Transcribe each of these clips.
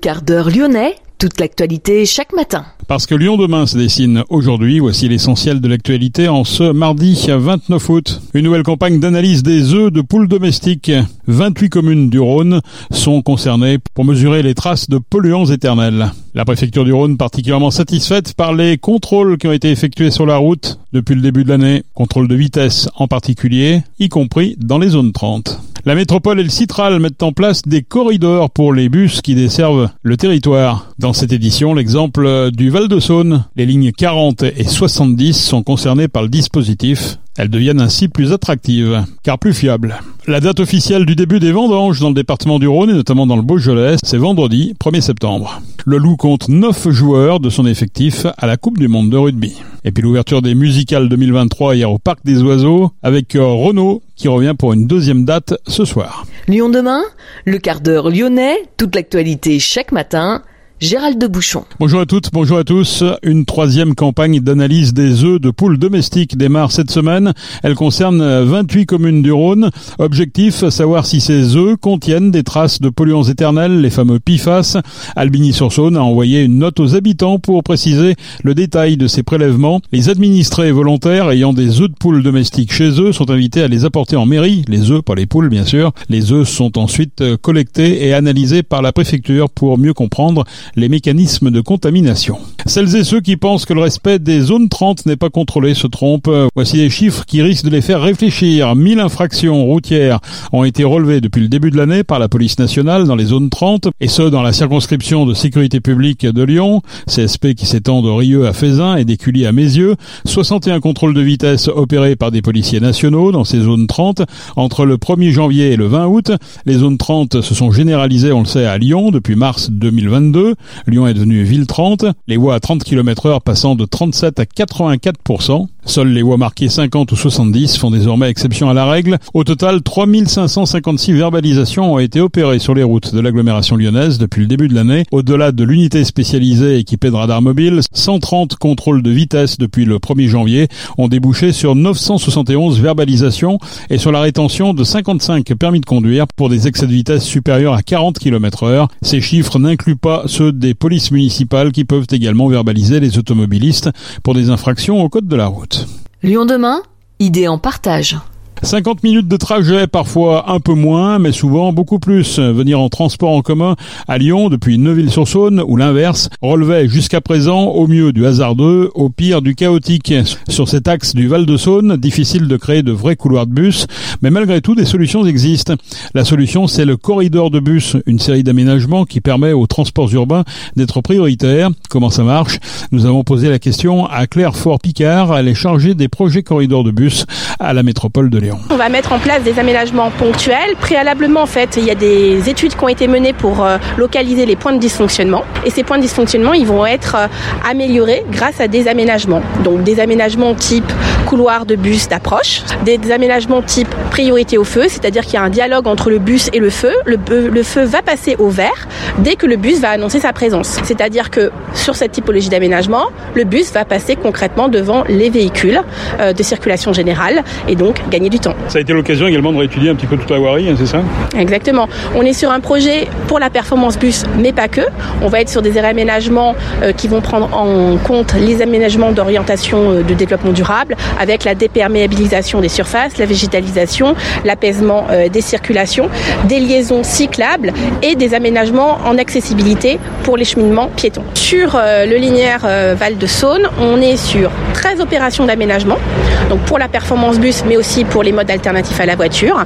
Quart d'heure lyonnais, toute l'actualité chaque matin. Parce que Lyon demain se dessine aujourd'hui, voici l'essentiel de l'actualité en ce mardi 29 août. Une nouvelle campagne d'analyse des œufs de poules domestiques. 28 communes du Rhône sont concernées pour mesurer les traces de polluants éternels. La préfecture du Rhône particulièrement satisfaite par les contrôles qui ont été effectués sur la route depuis le début de l'année, contrôle de vitesse en particulier, y compris dans les zones 30. La métropole et le Citral mettent en place des corridors pour les bus qui desservent le territoire. Dans cette édition, l'exemple du Val-de-Saône, les lignes 40 et 70 sont concernées par le dispositif. Elles deviennent ainsi plus attractives, car plus fiables. La date officielle du début des vendanges dans le département du Rhône et notamment dans le Beaujolais, c'est vendredi 1er septembre. Le Loup compte 9 joueurs de son effectif à la Coupe du Monde de rugby. Et puis l'ouverture des musicales 2023 hier au Parc des Oiseaux avec euh, Renault qui revient pour une deuxième date ce soir. Lyon demain, le quart d'heure lyonnais, toute l'actualité chaque matin. Gérald de Bouchon. Bonjour à toutes, bonjour à tous. Une troisième campagne d'analyse des œufs de poules domestiques démarre cette semaine. Elle concerne 28 communes du Rhône. Objectif, savoir si ces œufs contiennent des traces de polluants éternels, les fameux PFAS. Albigny-sur-Saône a envoyé une note aux habitants pour préciser le détail de ces prélèvements. Les administrés volontaires ayant des œufs de poules domestiques chez eux sont invités à les apporter en mairie. Les œufs, pas les poules bien sûr. Les œufs sont ensuite collectés et analysés par la préfecture pour mieux comprendre les mécanismes de contamination. Celles et ceux qui pensent que le respect des zones 30 n'est pas contrôlé se trompent. Voici des chiffres qui risquent de les faire réfléchir. 1000 infractions routières ont été relevées depuis le début de l'année par la police nationale dans les zones 30 et ce dans la circonscription de sécurité publique de Lyon, CSP qui s'étend de Rieux à Fézin et d'Écully à Mézieux, 61 contrôles de vitesse opérés par des policiers nationaux dans ces zones 30 entre le 1er janvier et le 20 août. Les zones 30 se sont généralisées, on le sait, à Lyon depuis mars 2022. Lyon est devenu ville 30, les voies à 30 km heure passant de 37 à 84%. Seules les voies marquées 50 ou 70 font désormais exception à la règle. Au total, 3556 verbalisations ont été opérées sur les routes de l'agglomération lyonnaise depuis le début de l'année. Au-delà de l'unité spécialisée équipée de radars mobiles, 130 contrôles de vitesse depuis le 1er janvier ont débouché sur 971 verbalisations et sur la rétention de 55 permis de conduire pour des excès de vitesse supérieurs à 40 km heure. Ces chiffres n'incluent pas ceux des polices municipales qui peuvent également verbaliser les automobilistes pour des infractions au code de la route. Lyon demain, idée en partage. 50 minutes de trajet, parfois un peu moins, mais souvent beaucoup plus. Venir en transport en commun à Lyon depuis Neuville-sur-Saône ou l'inverse relevait jusqu'à présent au mieux du hasardeux, au pire du chaotique. Sur cet axe du Val-de-Saône, difficile de créer de vrais couloirs de bus, mais malgré tout des solutions existent. La solution c'est le corridor de bus, une série d'aménagements qui permet aux transports urbains d'être prioritaires. Comment ça marche? Nous avons posé la question à Claire Fort-Picard, elle est chargée des projets corridors de bus à la métropole de Lyon. On va mettre en place des aménagements ponctuels. Préalablement, en fait, il y a des études qui ont été menées pour euh, localiser les points de dysfonctionnement. Et ces points de dysfonctionnement, ils vont être euh, améliorés grâce à des aménagements. Donc des aménagements type couloir de bus d'approche, des aménagements type priorité au feu, c'est-à-dire qu'il y a un dialogue entre le bus et le feu. Le, le feu va passer au vert dès que le bus va annoncer sa présence. C'est-à-dire que sur cette typologie d'aménagement, le bus va passer concrètement devant les véhicules euh, de circulation générale et donc gagner du temps. Ça a été l'occasion également de réétudier un petit peu toute la voirie, hein, c'est ça? Exactement. On est sur un projet pour la performance bus, mais pas que. On va être sur des aménagements euh, qui vont prendre en compte les aménagements d'orientation euh, de développement durable, avec la déperméabilisation des surfaces, la végétalisation, l'apaisement euh, des circulations, des liaisons cyclables et des aménagements en accessibilité pour les cheminements piétons. Sur le linéaire Val de Saône, on est sur 13 opérations d'aménagement, donc pour la performance bus, mais aussi pour les modes alternatifs à la voiture,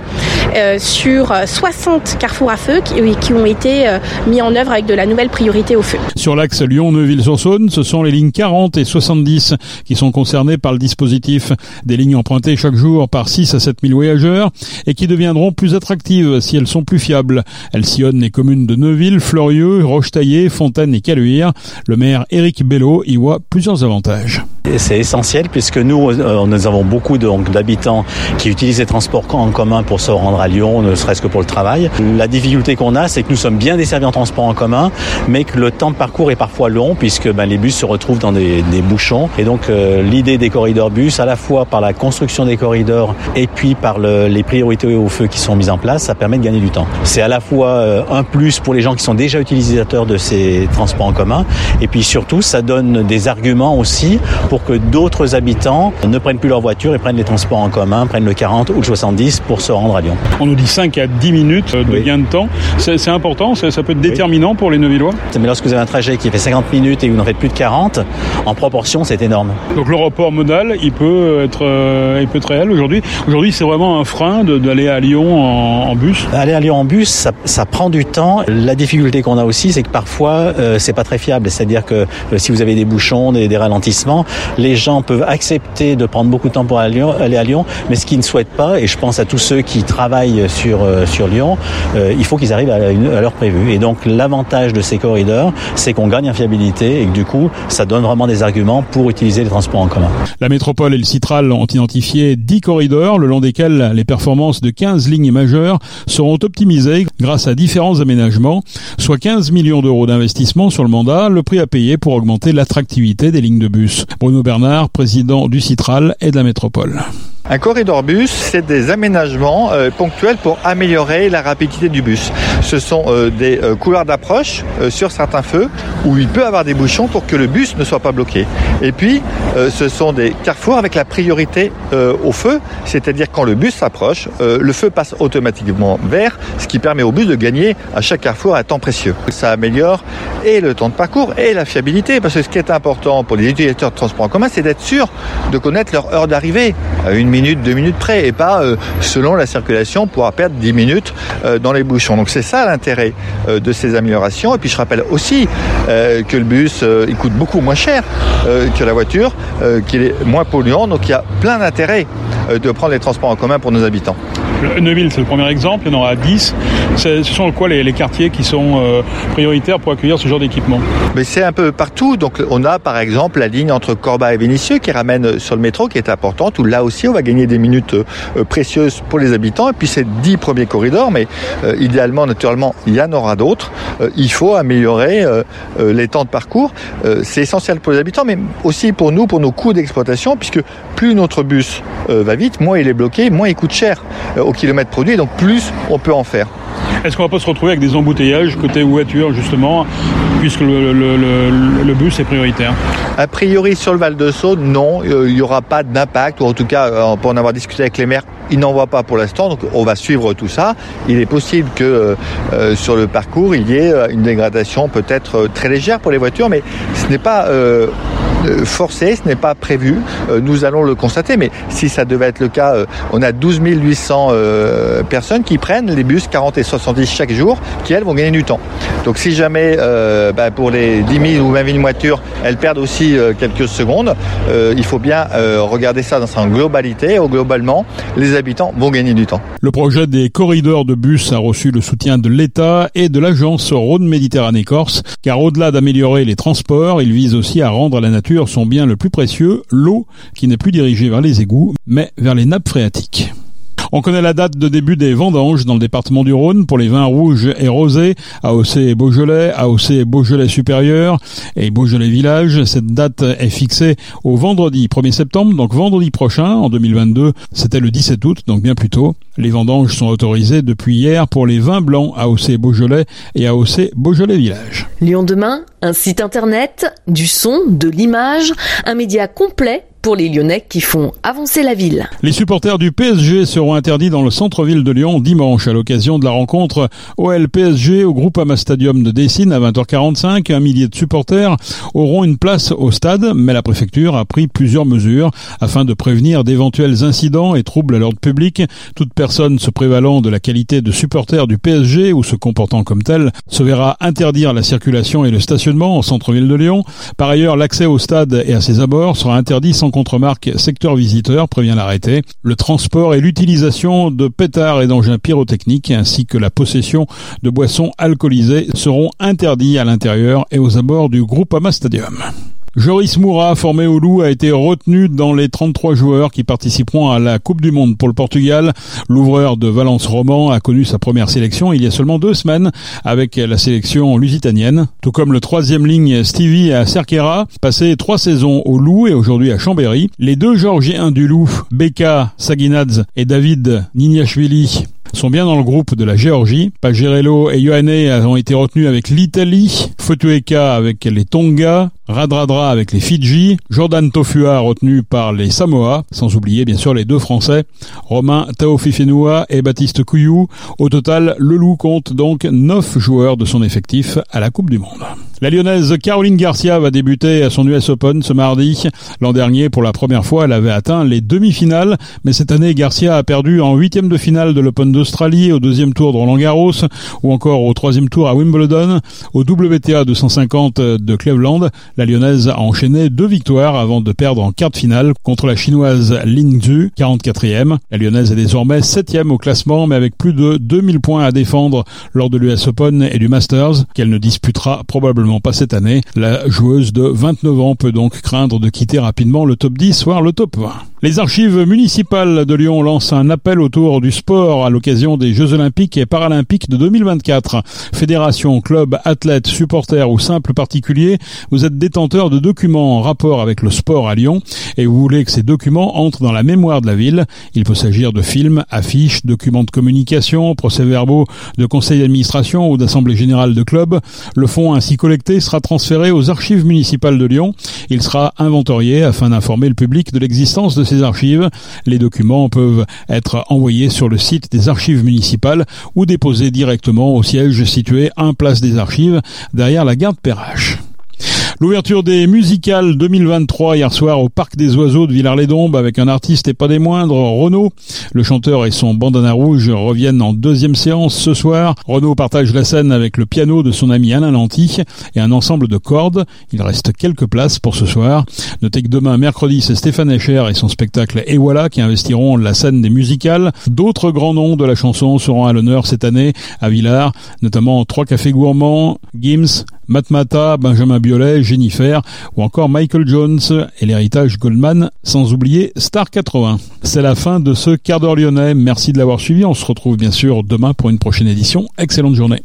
euh, sur 60 carrefours à feu qui, ont été euh, mis en œuvre avec de la nouvelle priorité au feu. Sur l'axe Lyon-Neuville-sur-Saône, ce sont les lignes 40 et 70 qui sont concernées par le dispositif. Des lignes empruntées chaque jour par 6 à 7 000 voyageurs et qui deviendront plus attractives si elles sont plus fiables. Elles sillonnent les communes de Neuville, Fleurieux, Rochetaillé, Fontaine et Caluire. Le maire Éric Bello y voit plusieurs avantages. C'est essentiel puisque nous, euh, nous avons beaucoup d'habitants qui utilisent les transports en commun pour se rendre à Lyon, ne serait-ce que pour le travail. La difficulté qu'on a, c'est que nous sommes bien desservis en transport en commun, mais que le temps de parcours est parfois long puisque ben, les bus se retrouvent dans des, des bouchons. Et donc euh, l'idée des corridors bus, à la la fois par la construction des corridors et puis par le, les priorités au feu qui sont mises en place, ça permet de gagner du temps. C'est à la fois euh, un plus pour les gens qui sont déjà utilisateurs de ces transports en commun et puis surtout ça donne des arguments aussi pour que d'autres habitants ne prennent plus leur voiture et prennent les transports en commun, prennent le 40 ou le 70 pour se rendre à Lyon. On nous dit 5 à 10 minutes de Oui. gain de temps. C'est important, ça, ça peut être déterminant pour les Neuvillois? Mais lorsque vous avez un trajet qui fait 50 minutes et vous n'en faites plus de 40, en proportion, c'est énorme. Donc le report modal, il peut être, euh, il peut être réel aujourd'hui. Aujourd'hui, c'est vraiment un frein d'aller à Lyon en, en bus. Aller à Lyon en bus, ça, ça prend du temps. La difficulté qu'on a aussi, c'est que parfois, euh, c'est pas très fiable. C'est-à-dire que euh, si vous avez des bouchons, des, des ralentissements, les gens peuvent accepter de prendre beaucoup de temps pour aller à Lyon, aller à Lyon mais ce qu'ils ne souhaitent pas, et je pense à tous ceux qui travaillent sur, euh, sur Lyon, euh, il faut qu'ils arrivent à, une- à l'heure prévue. Et donc, l'avantage de ces corridors, c'est qu'on gagne en fiabilité et que du coup, ça donne vraiment des arguments pour utiliser les transports en commun. La métropole et le Citral ont identifié 10 corridors, le long desquels les performances de 15 lignes majeures seront optimisées grâce à différents aménagements, soit 15 millions d'euros d'investissement sur le mandat, le prix à payer pour augmenter l'attractivité des lignes de bus. Bruno Bernard, président du Citral et de la métropole. Un corridor bus, c'est des aménagements euh, ponctuels pour améliorer la rapidité du bus. Ce sont euh, des euh, couloirs d'approche euh, sur certains feux où il peut avoir des bouchons pour que le bus ne soit pas bloqué. Et puis, euh, ce sont des carrefours avec la priorité euh, au feu, c'est-à-dire quand le bus s'approche, euh, le feu passe automatiquement vert, ce qui permet au bus de gagner à chaque carrefour un temps précieux. Ça améliore et le temps de parcours et la fiabilité, parce que ce qui est important pour les utilisateurs de transport en commun, c'est d'être sûr de connaître leur heure d'arrivée à une minute, deux minutes près, et pas euh, selon la circulation pouvoir perdre 10 minutes euh, dans les bouchons. Donc c'est ça l'intérêt euh, de ces améliorations. Et puis je rappelle aussi euh, que le bus euh, il coûte beaucoup moins cher euh, que la voiture, euh, qu'il est moins polluant. Donc il y a plein d'intérêts euh, de prendre les transports en commun pour nos habitants. Le- Neuville, c'est le premier exemple, il y en aura 10. C'est- Ce sont quoi les, quartiers qui sont euh, prioritaires pour accueillir ce genre d'équipement? Mais c'est un peu partout. Donc on a par exemple la ligne entre Corba et Vénissieux qui ramène sur le métro qui est importante où là aussi on va gagner des minutes euh, précieuses pour les habitants. Et puis c'est 10 premiers corridors, mais euh, idéalement, naturellement, il y en aura d'autres. Il faut améliorer les temps de parcours. C'est essentiel pour les habitants, mais aussi pour nous, pour nos coûts d'exploitation, puisque plus notre bus va vite, moins il est bloqué, moins il coûte cher kilomètre produit, donc plus on peut en faire. Est-ce qu'on va pas se retrouver avec des embouteillages côté voiture justement, puisque le, le- le- le bus est prioritaire? A priori, sur le Val de Saône, non, euh, il n'y aura pas d'impact, ou en tout cas, euh, pour en avoir discuté avec les maires, ils n'en voient pas pour l'instant, donc on va suivre tout ça. Il est possible que euh, sur le parcours, il y ait une dégradation peut-être très légère pour les voitures, mais ce n'est pas forcé, ce n'est pas prévu. Euh, nous allons le constater, mais si ça devait être le cas, euh, on a 12 800 euh, personnes qui prennent les bus 40 et 70 chaque jour, qui elles vont gagner du temps. Donc si jamais euh, bah, pour les 10 000 ou 20 000 voitures, elles perdent aussi euh, quelques secondes, euh, il faut bien euh, regarder ça dans sa globalité. Globalement, les habitants vont gagner du temps. Le projet des corridors de bus a reçu le soutien de l'État et de l'agence Rhône-Méditerranée Corse, car au-delà d'améliorer les transports, il vise aussi à rendre la nature son bien le plus précieux, l'eau, qui n'est plus dirigée vers les égouts, mais vers les nappes phréatiques. On connaît la date de début des vendanges dans le département du Rhône pour les vins rouges et rosés, AOC et Beaujolais, AOC et Beaujolais supérieur et Beaujolais village. Cette date est fixée au vendredi 1er septembre, donc vendredi prochain en 2022. C'était le 17 août, donc bien plus tôt. Les vendanges sont autorisées depuis hier pour les vins blancs AOC Beaujolais et AOC Beaujolais village. Lyon demain, un site internet, du son, de l'image, un média complet pour les Lyonnais qui font avancer la ville. Les supporters du PSG seront interdits dans le centre-ville de Lyon dimanche à l'occasion de la rencontre OL-PSG au Groupama Stadium de Dessine à 20h45. Un millier de supporters auront une place au stade, mais la préfecture a pris plusieurs mesures afin de prévenir d'éventuels incidents et troubles à l'ordre public. Toute personne se prévalant de la qualité de supporter du PSG ou se comportant comme tel se verra interdire la circulation et le stationnement en centre-ville de Lyon. Par ailleurs, l'accès au stade et à ses abords sera interdit sans contre-marque secteur visiteur, prévient l'arrêté. Le transport et l'utilisation de pétards et d'engins pyrotechniques ainsi que la possession de boissons alcoolisées seront interdits à l'intérieur et aux abords du Groupama Stadium. Joris Moura, formé au Loup, a été retenu dans les 33 joueurs qui participeront à la Coupe du Monde pour le Portugal. L'ouvreur de Valence Roman a connu sa première sélection il y a seulement deux semaines avec la sélection lusitanienne. Tout comme le troisième ligne Stevie à Cerquera, passé trois saisons au Loup et aujourd'hui à Chambéry. Les deux Georgiens du Loup, Beka Saginadze et David Niniashvili, sont bien dans le groupe de la Géorgie. Pagerello et Ioane ont été retenus avec l'Italie, Fotueka avec les Tonga, Radradra avec les Fidji, Jordan Tofua retenu par les Samoa, sans oublier bien sûr les deux Français, Romain Taofifenua et Baptiste Couillou. Au total, le Loup compte donc 9 joueurs de son effectif à la Coupe du Monde. La lyonnaise Caroline Garcia va débuter à son US Open ce mardi. L'an dernier, pour la première fois, elle avait atteint les demi-finales, mais cette année, Garcia a perdu en huitième de finale de l'Open d'Australie, au deuxième tour de Roland Garros, ou encore au troisième tour à Wimbledon, au WTA 250 de Cleveland. La lyonnaise a enchaîné deux victoires avant de perdre en quart de finale contre la chinoise Lin Zhu, 44e. La lyonnaise est désormais septième au classement, mais avec plus de 2000 points à défendre lors de l'US Open et du Masters, qu'elle ne disputera probablement pas cette année. La joueuse de 29 ans peut donc craindre de quitter rapidement le top 10, voire le top 20. Les archives municipales de Lyon lancent un appel autour du sport à l'occasion des Jeux Olympiques et Paralympiques de 2024. Fédération, club, athlètes, supporters ou simples particuliers, vous êtes détenteur de documents en rapport avec le sport à Lyon et vous voulez que ces documents entrent dans la mémoire de la ville. Il peut s'agir de films, affiches, documents de communication, procès-verbaux de conseil d'administration ou d'assemblée générale de club. Le fonds ainsi collecté sera transféré aux archives municipales de Lyon. Il sera inventorié afin d'informer le public de l'existence de ces archives. Les documents peuvent être envoyés sur le site des archives municipales ou déposés directement au siège situé 1 place des archives derrière la gare de Perrache. L'ouverture des musicales 2023 hier soir au Parc des Oiseaux de Villars-les-Dombes avec un artiste et pas des moindres, Renaud. Le chanteur et son bandana rouge reviennent en deuxième séance ce soir. Renaud partage la scène avec le piano de son ami Alain Lanty et un ensemble de cordes. Il reste quelques places pour ce soir. Notez que demain, mercredi, c'est Stéphane Echer et son spectacle Et voilà qui investiront la scène des musicales. D'autres grands noms de la chanson seront à l'honneur cette année à Villars, notamment Trois Cafés Gourmands, Gims, Matmata, Benjamin Biolay, Jennifer ou encore Michael Jones et l'héritage Goldman, sans oublier Star 80. C'est la fin de ce quart d'heure lyonnais. Merci de l'avoir suivi. On se retrouve bien sûr demain pour une prochaine édition. Excellente journée.